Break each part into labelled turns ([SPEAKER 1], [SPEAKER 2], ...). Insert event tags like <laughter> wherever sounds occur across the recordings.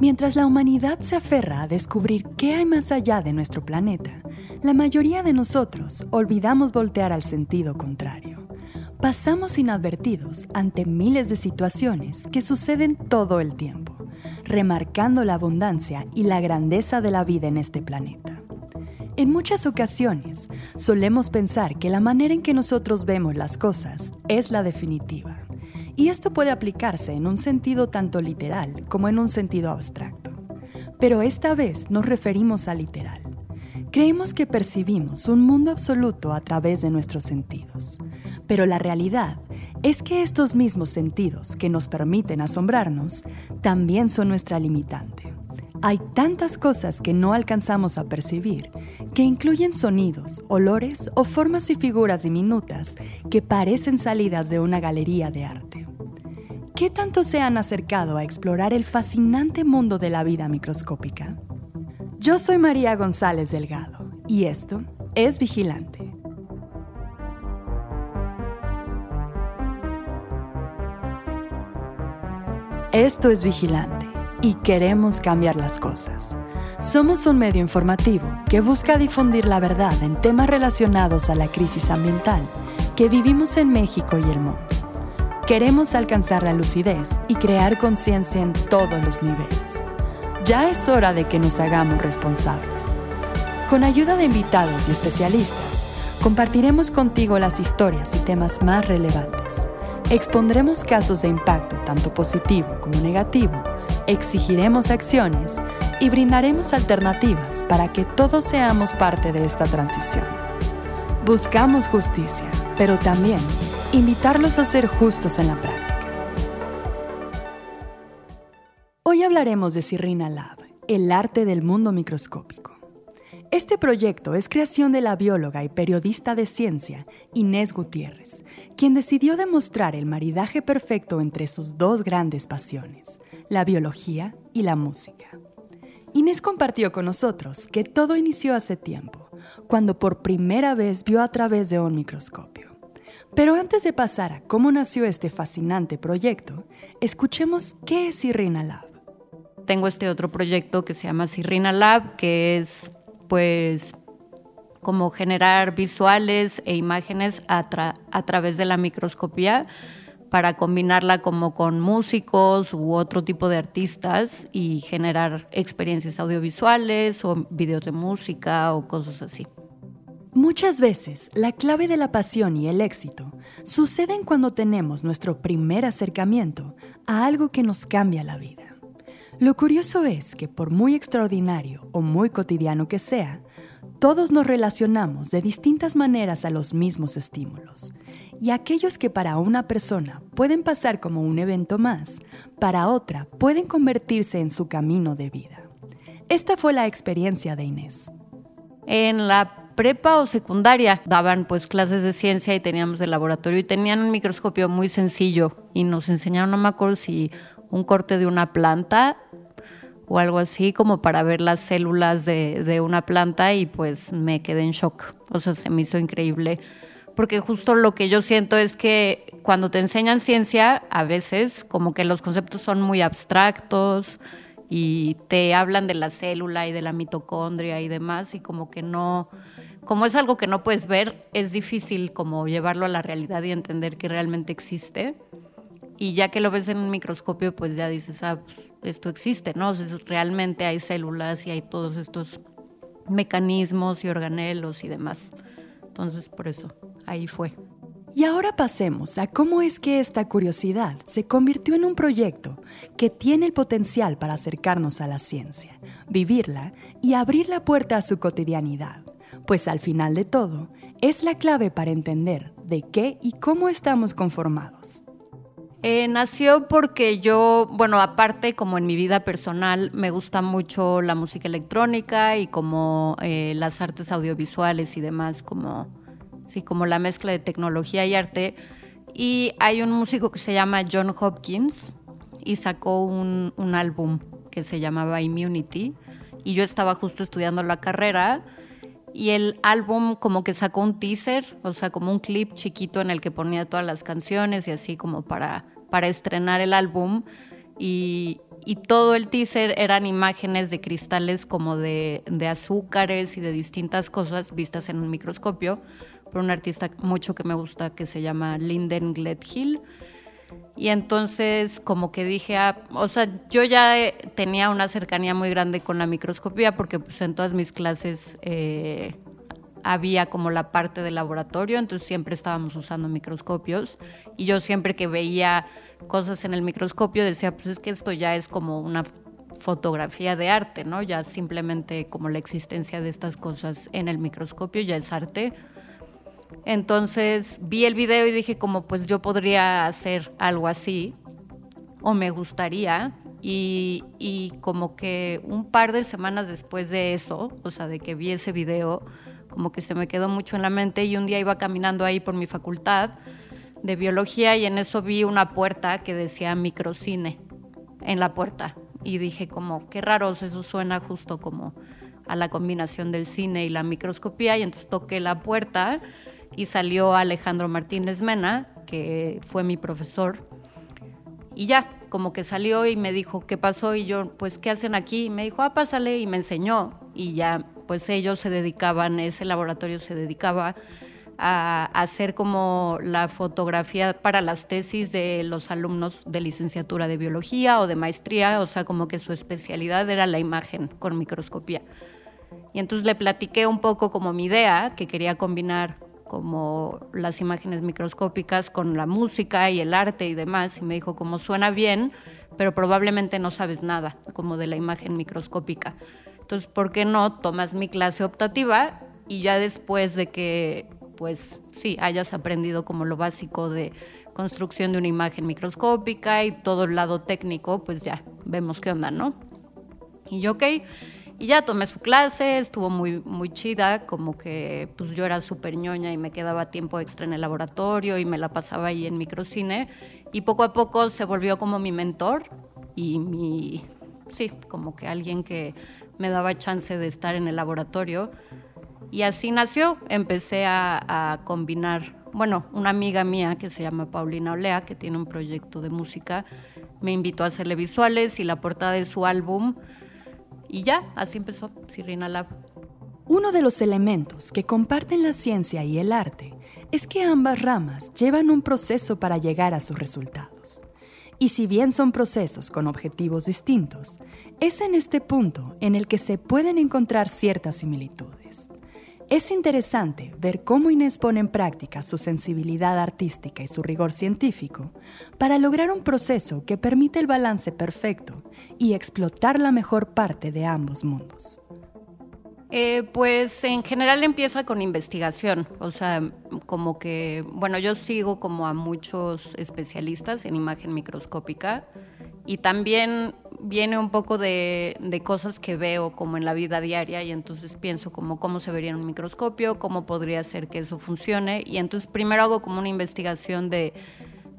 [SPEAKER 1] Mientras la humanidad se aferra a descubrir qué hay más allá de nuestro planeta, la mayoría de nosotros olvidamos voltear al sentido contrario. Pasamos inadvertidos ante miles de situaciones que suceden todo el tiempo, remarcando la abundancia y la grandeza de la vida en este planeta. En muchas ocasiones solemos pensar que la manera en que nosotros vemos las cosas es la definitiva y esto puede aplicarse en un sentido tanto literal como en un sentido abstracto. Pero esta vez nos referimos a literal. Creemos que percibimos un mundo absoluto a través de nuestros sentidos, pero la realidad es que estos mismos sentidos que nos permiten asombrarnos también son nuestra limitante. Hay tantas cosas que no alcanzamos a percibir, que incluyen sonidos, olores o formas y figuras diminutas que parecen salidas de una galería de arte. ¿Qué tanto se han acercado a explorar el fascinante mundo de la vida microscópica? Yo soy María González Delgado y esto es Vigilante. Esto es Vigilante y queremos cambiar las cosas. Somos un medio informativo que busca difundir la verdad en temas relacionados a la crisis ambiental que vivimos en México y el mundo. Queremos alcanzar la lucidez y crear conciencia en todos los niveles. Ya es hora de que nos hagamos responsables. Con ayuda de invitados y especialistas, compartiremos contigo las historias y temas más relevantes. Expondremos casos de impacto tanto positivo como negativo, exigiremos acciones y brindaremos alternativas para que todos seamos parte de esta transición. Buscamos justicia, pero también invitarlos a ser justos en la práctica. Hoy hablaremos de Sirrina Lab, el arte del mundo microscópico. Este proyecto es creación de la bióloga y periodista de ciencia Inés Gutiérrez, quien decidió demostrar el maridaje perfecto entre sus dos grandes pasiones, la biología y la música. Inés compartió con nosotros que todo inició hace tiempo, cuando por primera vez vio a través de un microscopio. Pero antes de pasar a cómo nació este fascinante proyecto, escuchemos qué es Sirrina Lab.
[SPEAKER 2] Tengo este otro proyecto que se llama Sirrina Lab, que es pues como generar visuales e imágenes a, a través de la microscopía para combinarla como con músicos u otro tipo de artistas y generar experiencias audiovisuales o videos de música o cosas así.
[SPEAKER 1] Muchas veces la clave de la pasión y el éxito suceden cuando tenemos nuestro primer acercamiento a algo que nos cambia la vida. Lo curioso es que por muy extraordinario o muy cotidiano que sea, todos nos relacionamos de distintas maneras a los mismos estímulos. Y aquellos que para una persona pueden pasar como un evento más, para otra pueden convertirse en su camino de vida. Esta fue la experiencia de Inés.
[SPEAKER 2] En la prepa o secundaria daban pues clases de ciencia y teníamos el laboratorio y tenían un microscopio muy sencillo y nos enseñaron, no me acuerdo si un corte de una planta o algo así como para ver las células de, de una planta y pues me quedé en shock. O sea, se me hizo increíble porque justo lo que yo siento es que cuando te enseñan ciencia, a veces como que los conceptos son muy abstractos y te hablan de la célula y de la mitocondria y demás y como que no como es algo que no puedes ver, es difícil como llevarlo a la realidad y entender que realmente existe. Y ya que lo ves en un microscopio, pues ya dices, ah, pues esto existe, ¿no? O sea, realmente hay células y hay todos estos mecanismos y organelos y demás. Entonces, por eso, ahí fue.
[SPEAKER 1] Y ahora pasemos a cómo es que esta curiosidad se convirtió en un proyecto que tiene el potencial para acercarnos a la ciencia, vivirla y abrir la puerta a su cotidianidad pues al final de todo, es la clave para entender de qué y cómo estamos conformados.
[SPEAKER 2] Eh, nació porque yo, bueno, aparte como en mi vida personal, me gusta mucho la música electrónica y como eh, las artes audiovisuales y demás, como, sí, como la mezcla de tecnología y arte. Y hay un músico que se llama John Hopkins y sacó un, un álbum que se llamaba Immunity. Y yo estaba justo estudiando la carrera y el álbum como que sacó un teaser, o sea, como un clip chiquito en el que ponía todas las canciones y así como para, para estrenar el álbum. Y, y todo el teaser eran imágenes de cristales como de, de azúcares y de distintas cosas vistas en un microscopio por un artista mucho que me gusta que se llama Linden Gledhill. Y entonces como que dije, ah, o sea, yo ya tenía una cercanía muy grande con la microscopía porque pues, en todas mis clases eh, había como la parte del laboratorio, entonces siempre estábamos usando microscopios y yo siempre que veía cosas en el microscopio decía, pues es que esto ya es como una fotografía de arte, ¿no? Ya simplemente como la existencia de estas cosas en el microscopio ya es arte entonces vi el video y dije como pues yo podría hacer algo así o me gustaría y, y, como que un par de semanas después de eso, o sea, de que vi ese video, como que se me quedó mucho en la mente y un día iba caminando ahí por mi facultad de biología y en eso vi una puerta que decía microcine en la puerta. Y dije como qué raro, eso suena justo como a la combinación del cine y la microscopía y entonces toqué la puerta y salió Alejandro Martínez Mena, que fue mi profesor. Y ya, como que salió y me dijo, ¿qué pasó? Y yo, pues, ¿qué hacen aquí? Y me dijo, ah, pásale, y me enseñó. Y ya, pues ellos se dedicaban, ese laboratorio se dedicaba a hacer como la fotografía para las tesis de los alumnos de licenciatura de biología o de maestría, o sea, como que su especialidad era la imagen con microscopía. Y entonces le platiqué un poco como mi idea, que quería combinar como las imágenes microscópicas con la música y el arte y demás, y me dijo, como suena bien, pero probablemente no sabes nada como de la imagen microscópica. Entonces, ¿por qué no tomas mi clase optativa y ya después de que, pues sí, hayas aprendido como lo básico de construcción de una imagen microscópica y todo el lado técnico, pues ya vemos qué onda, ¿no? Y yo, ok. Y ya tomé su clase, estuvo muy, muy chida, como que pues yo era súper ñoña y me quedaba tiempo extra en el laboratorio y me la pasaba ahí en microcine. Y poco a poco se volvió como mi mentor y mi, sí, como que alguien que me daba chance de estar en el laboratorio. Y así nació, empecé a, a combinar, bueno, una amiga mía que se llama Paulina Olea, que tiene un proyecto de música, me invitó a hacerle visuales y la portada de su álbum y ya, así empezó Sirina Lab.
[SPEAKER 1] Uno de los elementos que comparten la ciencia y el arte es que ambas ramas llevan un proceso para llegar a sus resultados. Y si bien son procesos con objetivos distintos, es en este punto en el que se pueden encontrar ciertas similitudes. Es interesante ver cómo Inés pone en práctica su sensibilidad artística y su rigor científico para lograr un proceso que permite el balance perfecto y explotar la mejor parte de ambos mundos.
[SPEAKER 2] Eh, pues en general empieza con investigación, o sea, como que, bueno, yo sigo como a muchos especialistas en imagen microscópica y también viene un poco de, cosas que veo como en la vida diaria y entonces pienso como cómo se vería en un microscopio, cómo podría ser que eso funcione y entonces primero hago como una investigación de,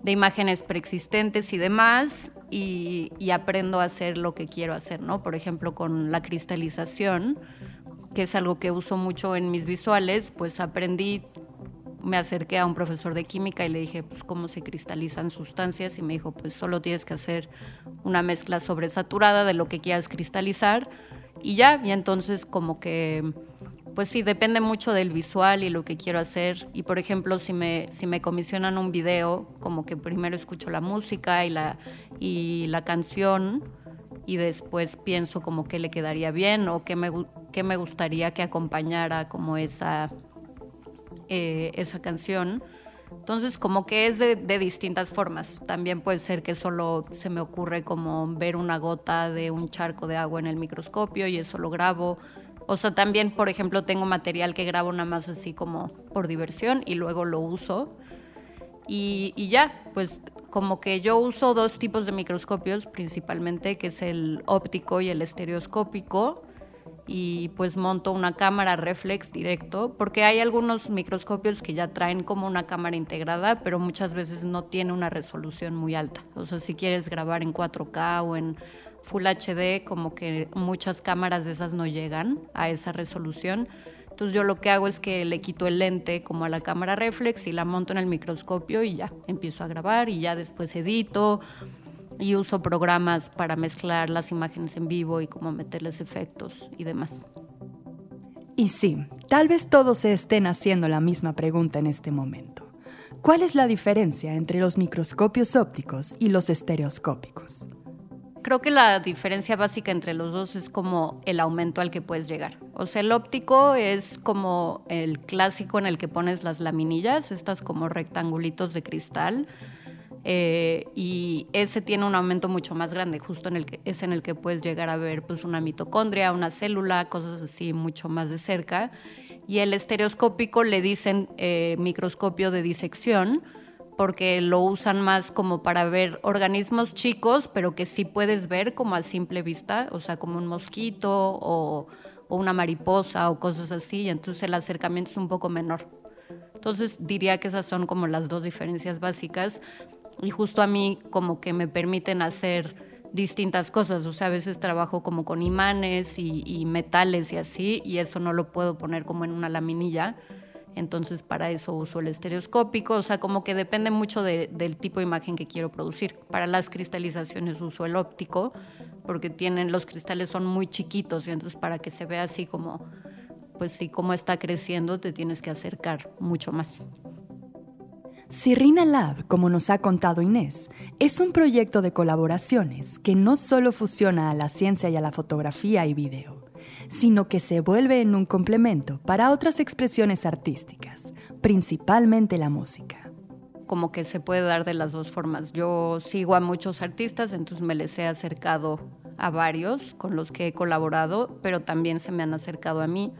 [SPEAKER 2] imágenes preexistentes y demás y, y, aprendo a hacer lo que quiero hacer, ¿no? Por ejemplo, con la cristalización, que es algo que uso mucho en mis visuales, pues aprendí me acerqué a un profesor de química y le dije, pues, cómo se cristalizan sustancias y me dijo, pues, solo tienes que hacer una mezcla sobresaturada de lo que quieras cristalizar y ya, y entonces como que, pues sí, depende mucho del visual y lo que quiero hacer. Y por ejemplo, si me, si me comisionan un video, como que primero escucho la música y la, y la canción y después pienso como que le quedaría bien o qué me, qué me gustaría que acompañara como esa eh, esa canción. Entonces, como que es de, distintas formas. También puede ser que solo se me ocurre como ver una gota de un charco de agua en el microscopio y eso lo grabo. O sea, también, por ejemplo, tengo material que grabo nada más así como por diversión y luego lo uso. Y, y ya, pues como que yo uso dos tipos de microscopios principalmente, que es el óptico y el estereoscópico y pues monto una cámara reflex directo, porque hay algunos microscopios que ya traen como una cámara integrada, pero muchas veces no tiene una resolución muy alta. O sea, si quieres grabar en 4K o en Full HD, como que muchas cámaras de esas no llegan a esa resolución. Entonces yo lo que hago es que le quito el lente como a la cámara reflex y la monto en el microscopio y ya empiezo a grabar y ya después edito y uso programas para mezclar las imágenes en vivo y cómo meterles efectos y demás.
[SPEAKER 1] Y sí, tal vez todos se estén haciendo la misma pregunta en este momento. ¿Cuál es la diferencia entre los microscopios ópticos y los estereoscópicos?
[SPEAKER 2] Creo que la diferencia básica entre los dos es como el aumento al que puedes llegar. O sea, el óptico es como el clásico en el que pones las laminillas, estas como rectangulitos de cristal eh, y ese tiene un aumento mucho más grande, justo en el que es en el que puedes llegar a ver pues una mitocondria, una célula, cosas así mucho más de cerca. Y el estereoscópico le dicen eh, microscopio de disección porque lo usan más como para ver organismos chicos, pero que sí puedes ver como a simple vista, o sea, como un mosquito o, o una mariposa o cosas así, y entonces el acercamiento es un poco menor. Entonces diría que esas son como las dos diferencias básicas y justo a mí como que me permiten hacer distintas cosas, o sea, a veces trabajo como con imanes y, metales y así, y eso no lo puedo poner como en una laminilla, entonces para eso uso el estereoscópico, o sea, como que depende mucho del tipo de imagen que quiero producir. Para las cristalizaciones uso el óptico, porque tienen, los cristales son muy chiquitos, y entonces para que se vea así como, pues sí, como está creciendo, te tienes que acercar mucho más.
[SPEAKER 1] Sirrina Lab, como nos ha contado Inés, es un proyecto de colaboraciones que no solo fusiona a la ciencia y a la fotografía y video, sino que se vuelve en un complemento para otras expresiones artísticas, principalmente la música.
[SPEAKER 2] Como que se puede dar de las dos formas. Yo sigo a muchos artistas, entonces me les he acercado a varios con los que he colaborado, pero también se me han acercado a mí.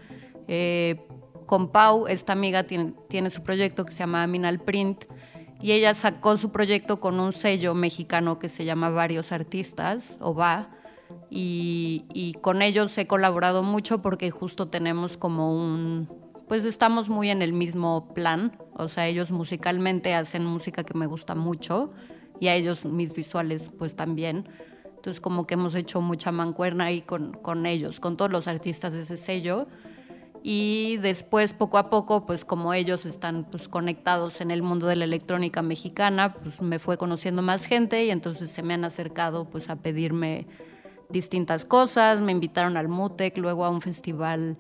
[SPEAKER 2] Eh, con Pau, esta amiga tiene, su proyecto que se llama Minal Print y ella sacó su proyecto con un sello mexicano que se llama Varios Artistas, o y, y, con ellos he colaborado mucho porque justo tenemos como un, pues estamos muy en el mismo plan, o sea, ellos musicalmente hacen música que me gusta mucho y a ellos mis visuales pues también. Entonces como que hemos hecho mucha mancuerna ahí con, con ellos, con todos los artistas de ese sello y después poco a poco pues como ellos están pues conectados en el mundo de la electrónica mexicana pues me fue conociendo más gente y entonces se me han acercado pues a pedirme distintas cosas. Me invitaron al Mutec luego a un festival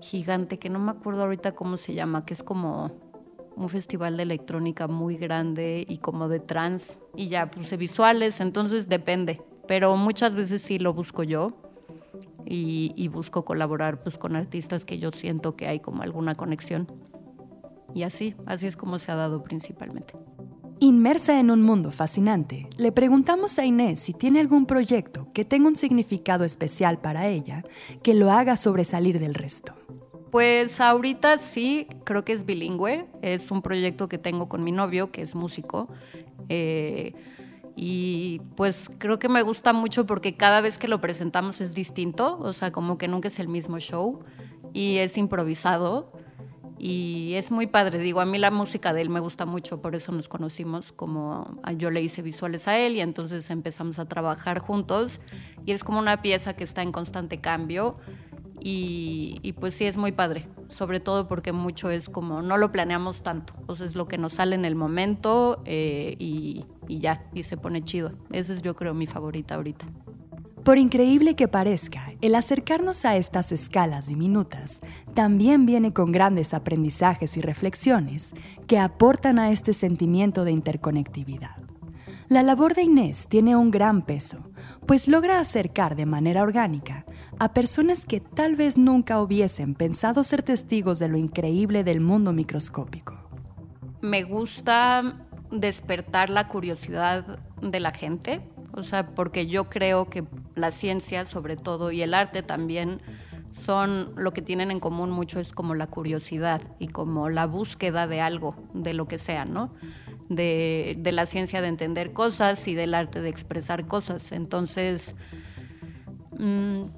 [SPEAKER 2] gigante que no me acuerdo ahorita cómo se llama que es como un festival de electrónica muy grande y como de trans y ya puse visuales. Entonces depende pero muchas veces sí lo busco yo y, busco colaborar pues, con artistas que yo siento que hay como alguna conexión. Y así, así es como se ha dado principalmente.
[SPEAKER 1] Inmersa en un mundo fascinante, le preguntamos a Inés si tiene algún proyecto que tenga un significado especial para ella, que lo haga sobresalir del resto.
[SPEAKER 2] Pues ahorita sí, creo que es bilingüe. Es un proyecto que tengo con mi novio, que es músico. Eh, y pues creo que me gusta mucho porque cada vez que lo presentamos es distinto, o sea, como que nunca es el mismo show y es improvisado y es muy padre. Digo, a mí la música de él me gusta mucho, por eso nos conocimos, como yo le hice visuales a él y entonces empezamos a trabajar juntos y es como una pieza que está en constante cambio y, pues sí es muy padre, sobre todo porque mucho es como no lo planeamos tanto, o sea, es lo que nos sale en el momento eh, y, y ya, y se pone chido. Esa es yo creo mi favorita ahorita.
[SPEAKER 1] Por increíble que parezca, el acercarnos a estas escalas diminutas también viene con grandes aprendizajes y reflexiones que aportan a este sentimiento de interconectividad. La labor de Inés tiene un gran peso, pues logra acercar de manera orgánica a personas que tal vez nunca hubiesen pensado ser testigos de lo increíble del mundo microscópico.
[SPEAKER 2] Me gusta despertar la curiosidad de la gente, o sea, porque yo creo que la ciencia sobre todo y el arte también son lo que tienen en común mucho es como la curiosidad y como la búsqueda de algo, de lo que sea, ¿no? De, de la ciencia de entender cosas y del arte de expresar cosas. Entonces,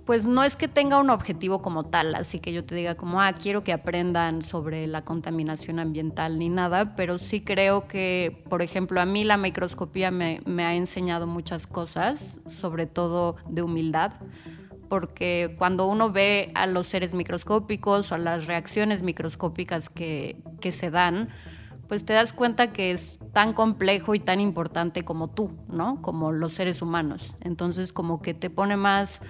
[SPEAKER 2] pues no es que tenga un objetivo como tal, así que yo te diga como, ah, quiero que aprendan sobre la contaminación ambiental ni nada, pero sí creo que, por ejemplo, a mí la microscopía me, me ha enseñado muchas cosas, sobre todo de humildad, porque cuando uno ve a los seres microscópicos o a las reacciones microscópicas que, que se dan, pues te das cuenta que es tan complejo y tan importante como tú, ¿no? Como los seres humanos. Entonces como que te pone más,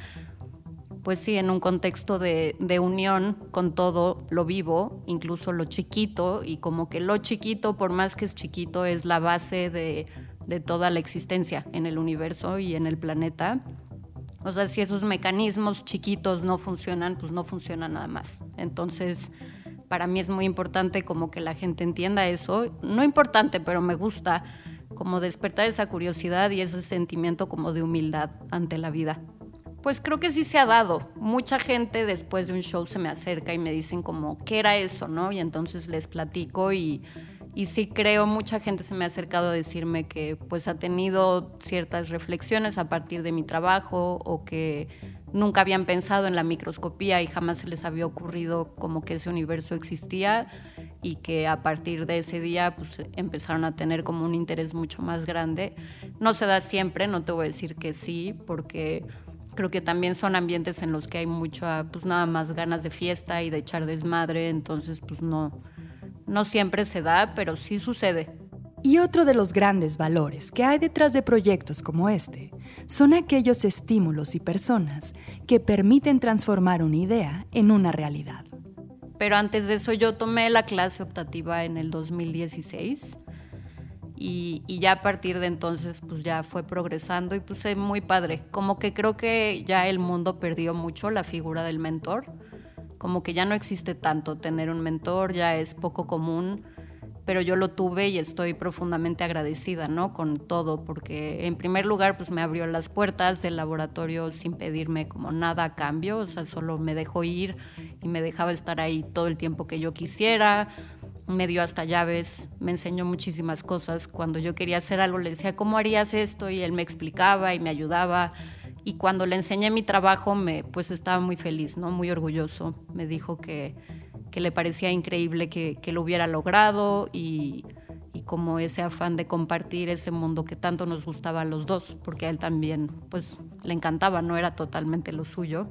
[SPEAKER 2] pues sí, en un contexto de, unión con todo lo vivo, incluso lo chiquito, y como que lo chiquito, por más que es chiquito, es la base de, de toda la existencia en el universo y en el planeta. O sea, si esos mecanismos chiquitos no funcionan, pues no funciona nada más. Entonces, para mí es muy importante como que la gente entienda eso. No importante, pero me gusta como despertar esa curiosidad y ese sentimiento como de humildad ante la vida. Pues creo que sí se ha dado. Mucha gente después de un show se me acerca y me dicen como, ¿qué era eso? ¿no? Y entonces les platico y, sí creo, mucha gente se me ha acercado a decirme que pues ha tenido ciertas reflexiones a partir de mi trabajo o que nunca habían pensado en la microscopía y jamás se les había ocurrido como que ese universo existía y que a partir de ese día pues empezaron a tener como un interés mucho más grande. No se da siempre, no te voy a decir que sí, porque creo que también son ambientes en los que hay mucho pues nada más ganas de fiesta y de echar desmadre, entonces pues no no siempre se da, pero sí sucede.
[SPEAKER 1] Y otro de los grandes valores que hay detrás de proyectos como este son aquellos estímulos y personas que permiten transformar una idea en una realidad.
[SPEAKER 2] Pero antes de eso yo tomé la clase optativa en el 2016 y, ya a partir de entonces pues ya fue progresando y es muy padre. Como que creo que ya el mundo perdió mucho la figura del mentor, como que ya no existe tanto tener un mentor, ya es poco común pero yo lo tuve y estoy profundamente agradecida, ¿no? Con todo, porque en primer lugar, pues me abrió las puertas del laboratorio sin pedirme como nada a cambio, o sea, solo me dejó ir y me dejaba estar ahí todo el tiempo que yo quisiera, me dio hasta llaves, me enseñó muchísimas cosas. Cuando yo quería hacer algo, le decía, ¿cómo harías esto? Y él me explicaba y me ayudaba. Y cuando le enseñé mi trabajo, me, pues estaba muy feliz, ¿no? Muy orgulloso. Me dijo que que le parecía increíble que, lo hubiera logrado y, como ese afán de compartir ese mundo que tanto nos gustaba a los dos, porque a él también pues le encantaba, no era totalmente lo suyo.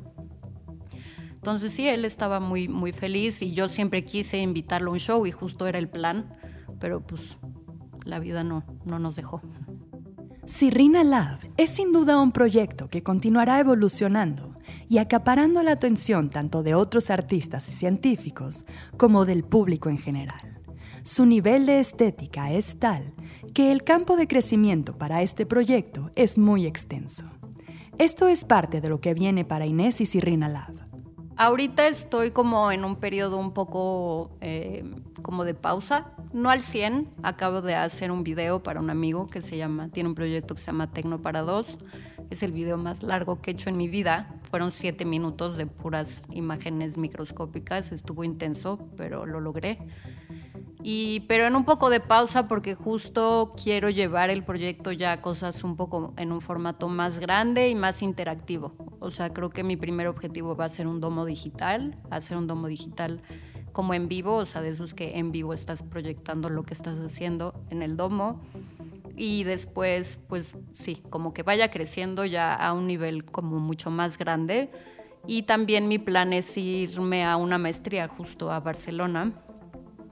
[SPEAKER 2] Entonces sí, él estaba muy, muy feliz y yo siempre quise invitarlo a un show y justo era el plan, pero pues la vida no, no nos dejó.
[SPEAKER 1] Sirrina Lab es sin duda un proyecto que continuará evolucionando y acaparando la atención tanto de otros artistas y científicos como del público en general. Su nivel de estética es tal que el campo de crecimiento para este proyecto es muy extenso. Esto es parte de lo que viene para Inés y Sirrina Lab.
[SPEAKER 2] Ahorita estoy como en un periodo un poco eh, como de pausa, no al 100. Acabo de hacer un video para un amigo que se llama, tiene un proyecto que se llama Tecno para dos. Es el video más largo que he hecho en mi vida. Fueron siete minutos de puras imágenes microscópicas. Estuvo intenso, pero lo logré. Y, pero en un poco de pausa porque justo quiero llevar el proyecto ya a cosas un poco en un formato más grande y más interactivo. O sea, creo que mi primer objetivo va a ser un domo digital, hacer un domo digital como en vivo, o sea, de esos que en vivo estás proyectando lo que estás haciendo en el domo. Y después, pues sí, como que vaya creciendo ya a un nivel como mucho más grande. Y también mi plan es irme a una maestría justo a Barcelona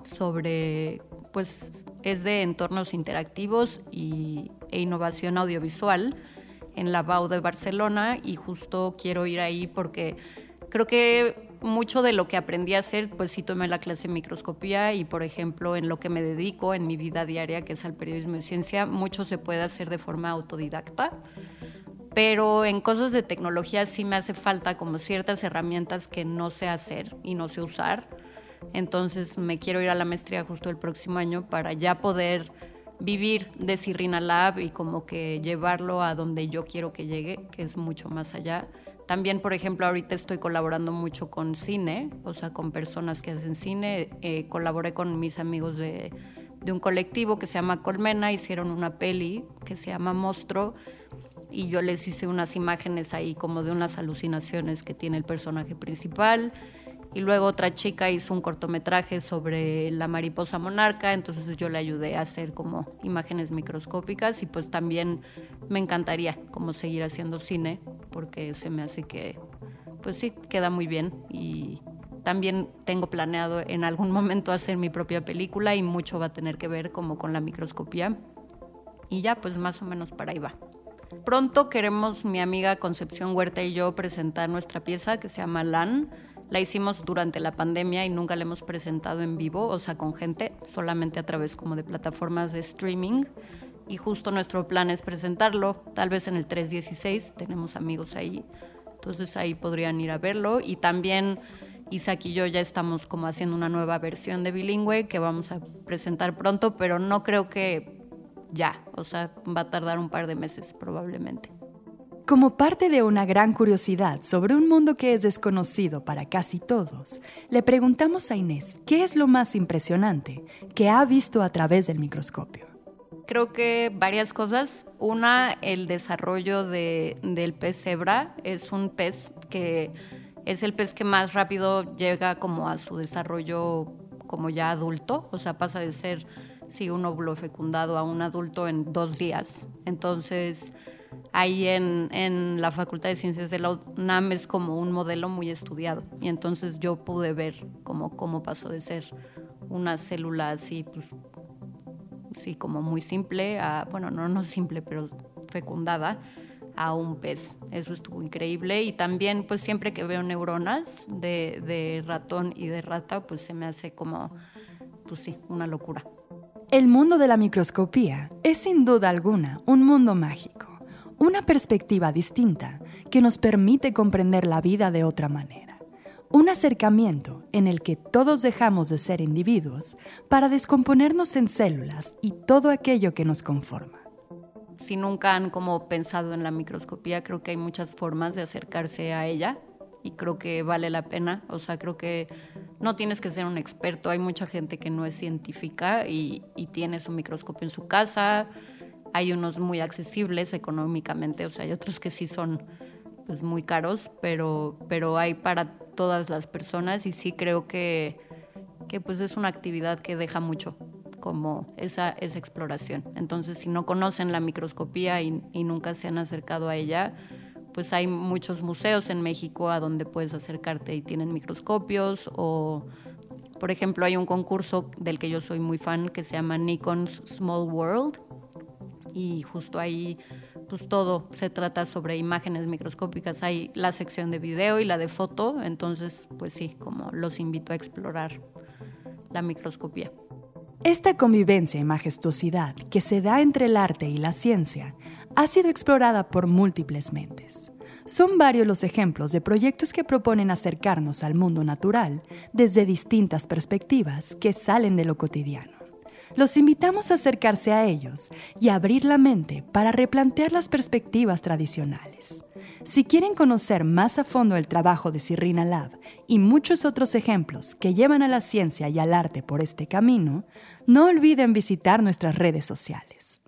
[SPEAKER 2] sobre, pues es de entornos interactivos y, e innovación audiovisual en la BAU de Barcelona y justo quiero ir ahí porque creo que mucho de lo que aprendí a hacer, pues sí tomé la clase de microscopía y, por ejemplo, en lo que me dedico en mi vida diaria, que es al periodismo de ciencia, mucho se puede hacer de forma autodidacta. Pero en cosas de tecnología sí me hace falta como ciertas herramientas que no sé hacer y no sé usar. Entonces me quiero ir a la maestría justo el próximo año para ya poder vivir de Sirrina Lab y como que llevarlo a donde yo quiero que llegue, que es mucho más allá. También, por ejemplo, ahorita estoy colaborando mucho con cine, o sea, con personas que hacen cine. Eh, colaboré con mis amigos de, de un colectivo que se llama Colmena, hicieron una peli que se llama Monstruo y yo les hice unas imágenes ahí como de unas alucinaciones que tiene el personaje principal. Y luego otra chica hizo un cortometraje sobre la mariposa monarca, entonces yo le ayudé a hacer como imágenes microscópicas y pues también me encantaría como seguir haciendo cine porque se me hace que pues sí, queda muy bien y también tengo planeado en algún <laughs> momento hacer mi propia película y mucho va a tener que ver como con la microscopía. Y ya, pues más o menos para ahí va. Pronto queremos mi amiga Concepción Huerta y yo presentar nuestra pieza que se llama LAN. La hicimos durante la pandemia y nunca la hemos presentado en vivo, o sea, con gente, solamente a través como de plataformas de streaming. Y justo nuestro plan es presentarlo, tal vez en el 316, tenemos amigos ahí, entonces ahí podrían ir a verlo. Y también Isaac y yo ya estamos como haciendo una nueva versión de bilingüe que vamos a presentar pronto, pero no creo que ya, o sea, va a tardar un par de meses probablemente.
[SPEAKER 1] Como parte de una gran curiosidad sobre un mundo que es desconocido para casi todos, le preguntamos a Inés qué es lo más impresionante que ha visto a través del microscopio.
[SPEAKER 2] Creo que varias cosas. Una, el desarrollo del pez cebra. Es un pez que es el pez que más rápido llega como a su desarrollo como ya adulto, o sea, pasa de ser sí, un óvulo fecundado a un adulto en dos días. Entonces, ahí en, en, la Facultad de Ciencias de la UNAM es como un modelo muy estudiado. Y entonces yo pude ver cómo, cómo pasó de ser una célula así, pues, sí, como muy simple, a, bueno, no, no simple, pero fecundada, a un pez. Eso estuvo increíble. Y también, pues siempre que veo neuronas de, de ratón y de rata, pues se me hace como, pues sí, una locura.
[SPEAKER 1] El mundo de la microscopía es sin duda alguna un mundo mágico, una perspectiva distinta que nos permite comprender la vida de otra manera. Un acercamiento en el que todos dejamos de ser individuos para descomponernos en células y todo aquello que nos conforma.
[SPEAKER 2] Si nunca han como pensado en la microscopía, creo que hay muchas formas de acercarse a ella y creo que vale la pena. O sea, creo que no tienes que ser un experto. Hay mucha gente que no es científica y, tiene su microscopio en su casa. Hay unos muy accesibles económicamente, o sea, hay otros que sí son pues, muy caros, pero, pero hay para todas las personas y sí creo que, que pues es una actividad que deja mucho como esa, esa exploración. Entonces, si no conocen la microscopía y, y nunca se han acercado a ella, pues hay muchos museos en México a donde puedes acercarte y tienen microscopios o por ejemplo hay un concurso del que yo soy muy fan que se llama Nikon's Small World y justo ahí pues todo se trata sobre imágenes microscópicas. Hay la sección de video y la de foto, entonces pues sí, como los invito a explorar la microscopía.
[SPEAKER 1] Esta convivencia y majestuosidad que se da entre el arte y la ciencia ha sido explorada por múltiples mentes. Son varios los ejemplos de proyectos que proponen acercarnos al mundo natural desde distintas perspectivas que salen de lo cotidiano. Los invitamos a acercarse a ellos y abrir la mente para replantear las perspectivas tradicionales. Si quieren conocer más a fondo el trabajo de Sirrina Lab y muchos otros ejemplos que llevan a la ciencia y al arte por este camino, no olviden visitar nuestras redes sociales.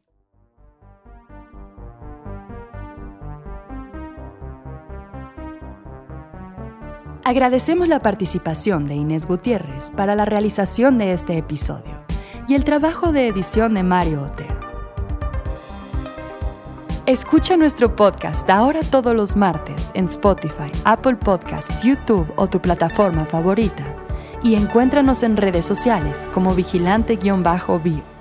[SPEAKER 1] Agradecemos la participación de Inés Gutiérrez para la realización de este episodio y el trabajo de edición de Mario Otero. Escucha nuestro podcast ahora todos los martes en Spotify, Apple Podcast, YouTube o tu plataforma favorita y encuéntranos en redes sociales como vigilante-bio.